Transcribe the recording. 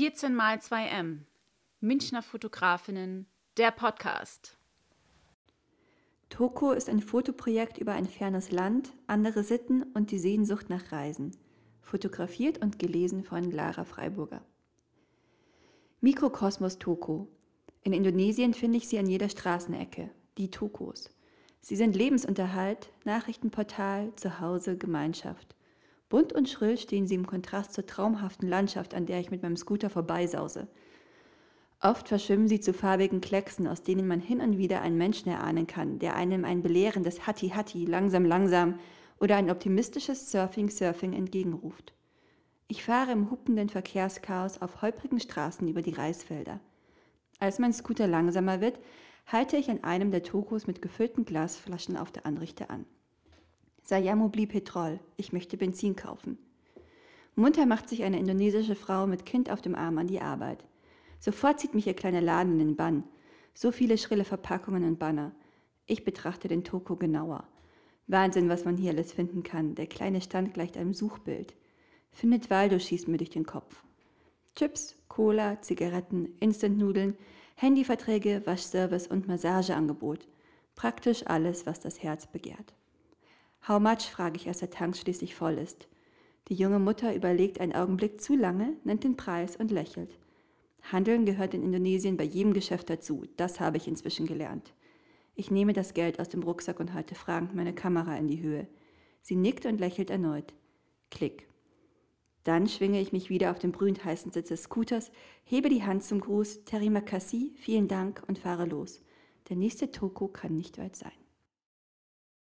14 mal 2M. Münchner Fotografinnen, der Podcast. Toko ist ein Fotoprojekt über ein fernes Land, andere Sitten und die Sehnsucht nach Reisen. Fotografiert und gelesen von Lara Freiburger. Mikrokosmos Toko. In Indonesien finde ich sie an jeder Straßenecke, die Tokos. Sie sind Lebensunterhalt, Nachrichtenportal, Zuhause, Gemeinschaft. Bunt und schrill stehen sie im Kontrast zur traumhaften Landschaft, an der ich mit meinem Scooter vorbeisause. Oft verschwimmen sie zu farbigen Klecksen, aus denen man hin und wieder einen Menschen erahnen kann, der einem ein belehrendes Hatti Hatti, langsam langsam oder ein optimistisches Surfing Surfing entgegenruft. Ich fahre im hupenden Verkehrschaos auf holprigen Straßen über die Reisfelder. Als mein Scooter langsamer wird, halte ich an einem der Tokos mit gefüllten Glasflaschen auf der Anrichte an. Sayamo blieb Petrol, ich möchte Benzin kaufen. Munter macht sich eine indonesische Frau mit Kind auf dem Arm an die Arbeit. Sofort zieht mich ihr kleiner Laden in den Bann. So viele schrille Verpackungen und Banner. Ich betrachte den Toko genauer. Wahnsinn, was man hier alles finden kann. Der kleine Stand gleicht einem Suchbild. Findet Waldo schießt mir durch den Kopf. Chips, Cola, Zigaretten, Instantnudeln, Handyverträge, Waschservice und Massageangebot. Praktisch alles, was das Herz begehrt. How much, frage ich, als der Tank schließlich voll ist. Die junge Mutter überlegt einen Augenblick zu lange, nennt den Preis und lächelt. Handeln gehört in Indonesien bei jedem Geschäft dazu, das habe ich inzwischen gelernt. Ich nehme das Geld aus dem Rucksack und halte fragend meine Kamera in die Höhe. Sie nickt und lächelt erneut. Klick. Dann schwinge ich mich wieder auf den brühend heißen Sitz des Scooters, hebe die Hand zum Gruß, Terima Kassi, vielen Dank und fahre los. Der nächste Toko kann nicht weit sein.